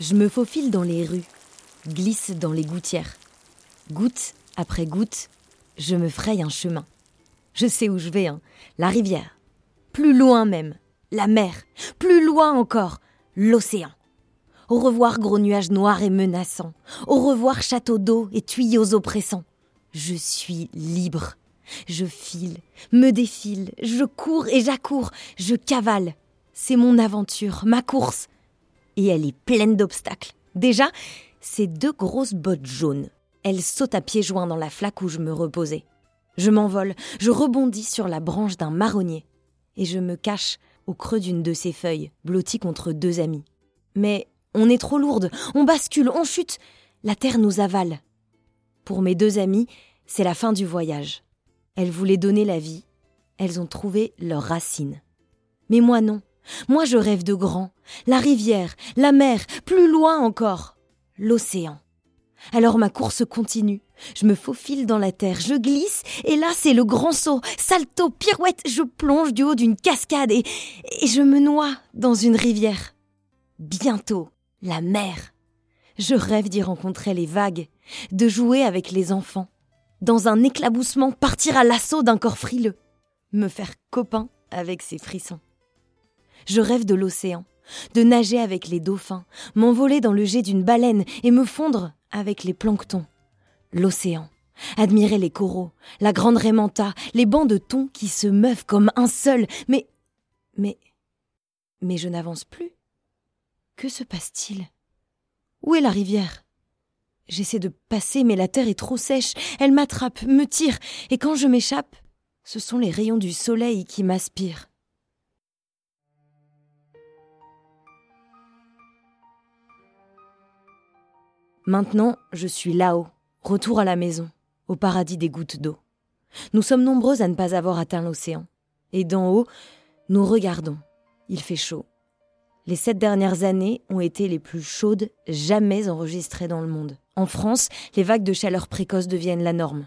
Je me faufile dans les rues, glisse dans les gouttières. Goutte après goutte, je me fraye un chemin. Je sais où je vais, hein. la rivière. Plus loin même, la mer. Plus loin encore, l'océan. Au revoir gros nuages noirs et menaçants. Au revoir château d'eau et tuyaux oppressants. Je suis libre. Je file, me défile, je cours et j'accours, je cavale. C'est mon aventure, ma course et elle est pleine d'obstacles. Déjà, ces deux grosses bottes jaunes. Elles sautent à pieds joints dans la flaque où je me reposais. Je m'envole, je rebondis sur la branche d'un marronnier et je me cache au creux d'une de ces feuilles, blottie contre deux amis. Mais on est trop lourde, on bascule, on chute, la terre nous avale. Pour mes deux amis, c'est la fin du voyage. Elles voulaient donner la vie, elles ont trouvé leurs racines. Mais moi non, moi, je rêve de grand. La rivière, la mer, plus loin encore, l'océan. Alors ma course continue. Je me faufile dans la terre, je glisse, et là c'est le grand saut. Salto, pirouette, je plonge du haut d'une cascade et, et je me noie dans une rivière. Bientôt, la mer. Je rêve d'y rencontrer les vagues, de jouer avec les enfants, dans un éclaboussement partir à l'assaut d'un corps frileux, me faire copain avec ses frissons. Je rêve de l'océan, de nager avec les dauphins, m'envoler dans le jet d'une baleine et me fondre avec les planctons. L'océan. Admirer les coraux, la grande rémanta, les bancs de thon qui se meuvent comme un seul. Mais. Mais. Mais je n'avance plus. Que se passe-t-il? Où est la rivière? J'essaie de passer, mais la terre est trop sèche. Elle m'attrape, me tire, et quand je m'échappe, ce sont les rayons du soleil qui m'aspirent. Maintenant, je suis là-haut, retour à la maison, au paradis des gouttes d'eau. Nous sommes nombreux à ne pas avoir atteint l'océan. Et d'en haut, nous regardons. Il fait chaud. Les sept dernières années ont été les plus chaudes jamais enregistrées dans le monde. En France, les vagues de chaleur précoce deviennent la norme.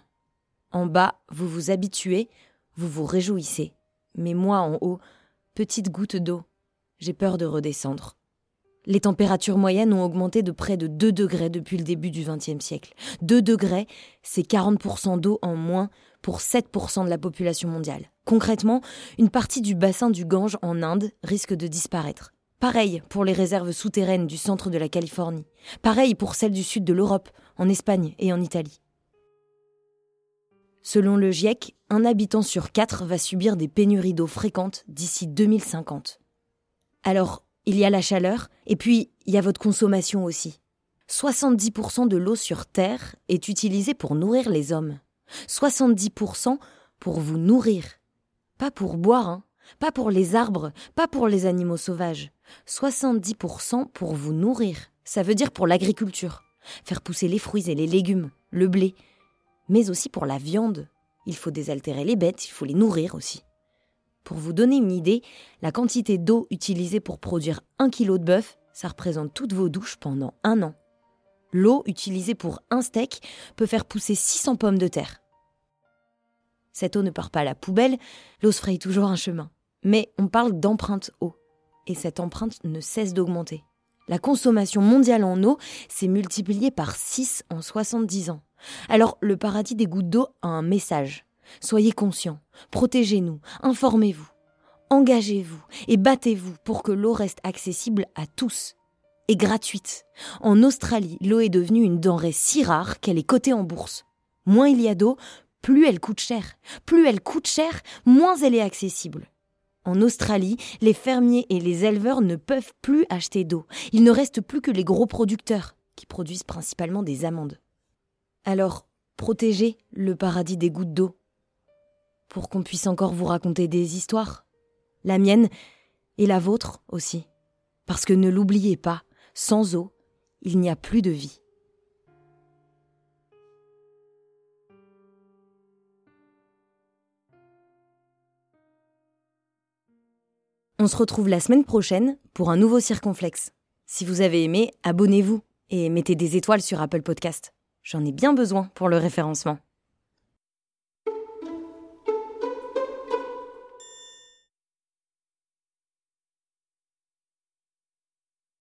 En bas, vous vous habituez, vous vous réjouissez. Mais moi, en haut, petite goutte d'eau, j'ai peur de redescendre. Les températures moyennes ont augmenté de près de 2 degrés depuis le début du XXe siècle. 2 degrés, c'est 40% d'eau en moins pour 7% de la population mondiale. Concrètement, une partie du bassin du Gange en Inde risque de disparaître. Pareil pour les réserves souterraines du centre de la Californie. Pareil pour celles du sud de l'Europe, en Espagne et en Italie. Selon le GIEC, un habitant sur quatre va subir des pénuries d'eau fréquentes d'ici 2050. Alors, il y a la chaleur, et puis il y a votre consommation aussi. 70% de l'eau sur Terre est utilisée pour nourrir les hommes. 70% pour vous nourrir. Pas pour boire, hein. pas pour les arbres, pas pour les animaux sauvages. 70% pour vous nourrir. Ça veut dire pour l'agriculture. Faire pousser les fruits et les légumes, le blé. Mais aussi pour la viande. Il faut désaltérer les bêtes, il faut les nourrir aussi. Pour vous donner une idée, la quantité d'eau utilisée pour produire un kilo de bœuf, ça représente toutes vos douches pendant un an. L'eau utilisée pour un steak peut faire pousser 600 pommes de terre. Cette eau ne part pas à la poubelle, l'eau se fraye toujours un chemin. Mais on parle d'empreinte eau. Et cette empreinte ne cesse d'augmenter. La consommation mondiale en eau s'est multipliée par 6 en 70 ans. Alors le paradis des gouttes d'eau a un message. Soyez conscients, protégez-nous, informez-vous, engagez-vous et battez-vous pour que l'eau reste accessible à tous et gratuite. En Australie, l'eau est devenue une denrée si rare qu'elle est cotée en bourse. Moins il y a d'eau, plus elle coûte cher. Plus elle coûte cher, moins elle est accessible. En Australie, les fermiers et les éleveurs ne peuvent plus acheter d'eau. Il ne reste plus que les gros producteurs, qui produisent principalement des amandes. Alors, protégez le paradis des gouttes d'eau pour qu'on puisse encore vous raconter des histoires. La mienne, Et la vôtre aussi. Parce que ne l'oubliez pas, sans eau, il n'y a plus de vie. On se retrouve la semaine prochaine pour un nouveau circonflexe. Si vous avez aimé, abonnez-vous et mettez des étoiles sur Apple Podcast. J'en ai bien besoin pour le référencement.